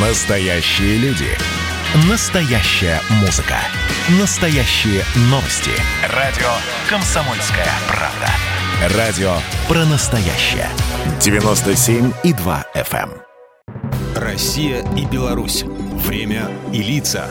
Настоящие люди. Настоящая музыка. Настоящие новости. Радио «Комсомольская правда». Радио про настоящее. 97,2 FM. эм. Россия и Беларусь. Время и лица.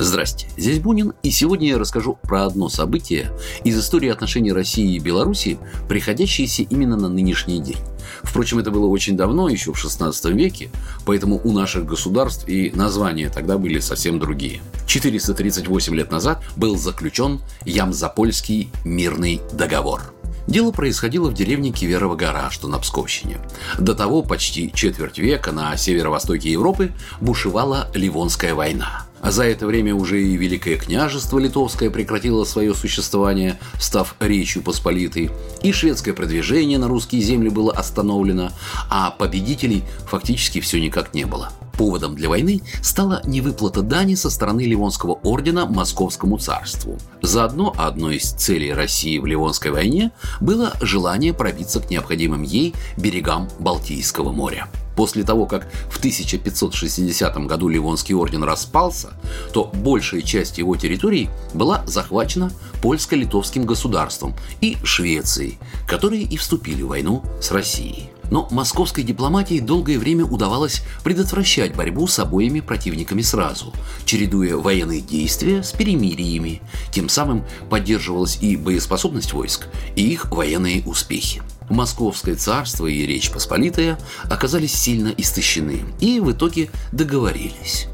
Здрасте, здесь Бунин, и сегодня я расскажу про одно событие из истории отношений России и Беларуси, приходящееся именно на нынешний день. Впрочем, это было очень давно, еще в XVI веке, поэтому у наших государств и названия тогда были совсем другие. 438 лет назад был заключен Ямзапольский мирный договор. Дело происходило в деревне Киверова гора, что на Псковщине. До того почти четверть века на северо-востоке Европы бушевала Ливонская война. А за это время уже и Великое княжество Литовское прекратило свое существование, став Речью Посполитой, и шведское продвижение на русские земли было остановлено, а победителей фактически все никак не было. Поводом для войны стала невыплата дани со стороны Ливонского ордена Московскому царству. Заодно одной из целей России в Ливонской войне было желание пробиться к необходимым ей берегам Балтийского моря. После того, как в 1560 году Ливонский орден распался, то большая часть его территорий была захвачена польско-литовским государством и Швецией, которые и вступили в войну с Россией. Но московской дипломатии долгое время удавалось предотвращать борьбу с обоими противниками сразу, чередуя военные действия с перемириями. Тем самым поддерживалась и боеспособность войск, и их военные успехи. Московское царство и Речь Посполитая оказались сильно истощены и в итоге договорились.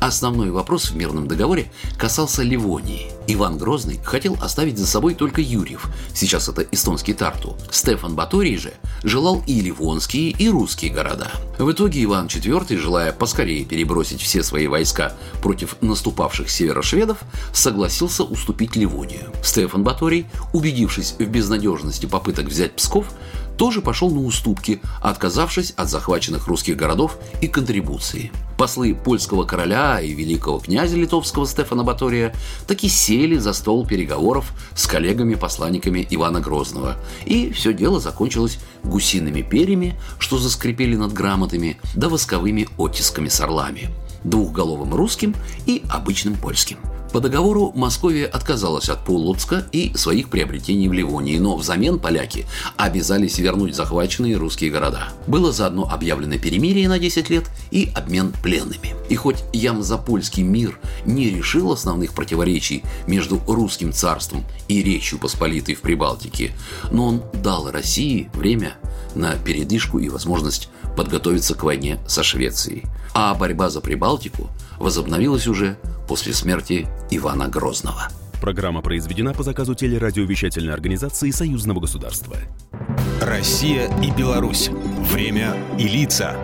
Основной вопрос в мирном договоре касался Ливонии. Иван Грозный хотел оставить за собой только Юрьев, сейчас это эстонский Тарту. Стефан Баторий же желал и ливонские, и русские города. В итоге Иван IV, желая поскорее перебросить все свои войска против наступавших северо-шведов, согласился уступить Ливонию. Стефан Баторий, убедившись в безнадежности попыток взять Псков, тоже пошел на уступки, отказавшись от захваченных русских городов и контрибуции. Послы польского короля и великого князя литовского Стефана Батория таки сели за стол переговоров с коллегами-посланниками Ивана Грозного. И все дело закончилось гусиными перьями, что заскрипели над грамотами, да восковыми оттисками с орлами, двухголовым русским и обычным польским. По договору Московия отказалась от Полоцка и своих приобретений в Ливонии, но взамен поляки обязались вернуть захваченные русские города. Было заодно объявлено перемирие на 10 лет и обмен пленными. И хоть Ямзапольский мир не решил основных противоречий между русским царством и Речью Посполитой в Прибалтике, но он дал России время на передышку и возможность подготовиться к войне со Швецией. А борьба за Прибалтику возобновилась уже после смерти Ивана Грозного. Программа произведена по заказу телерадиовещательной организации Союзного государства. Россия и Беларусь. Время и лица.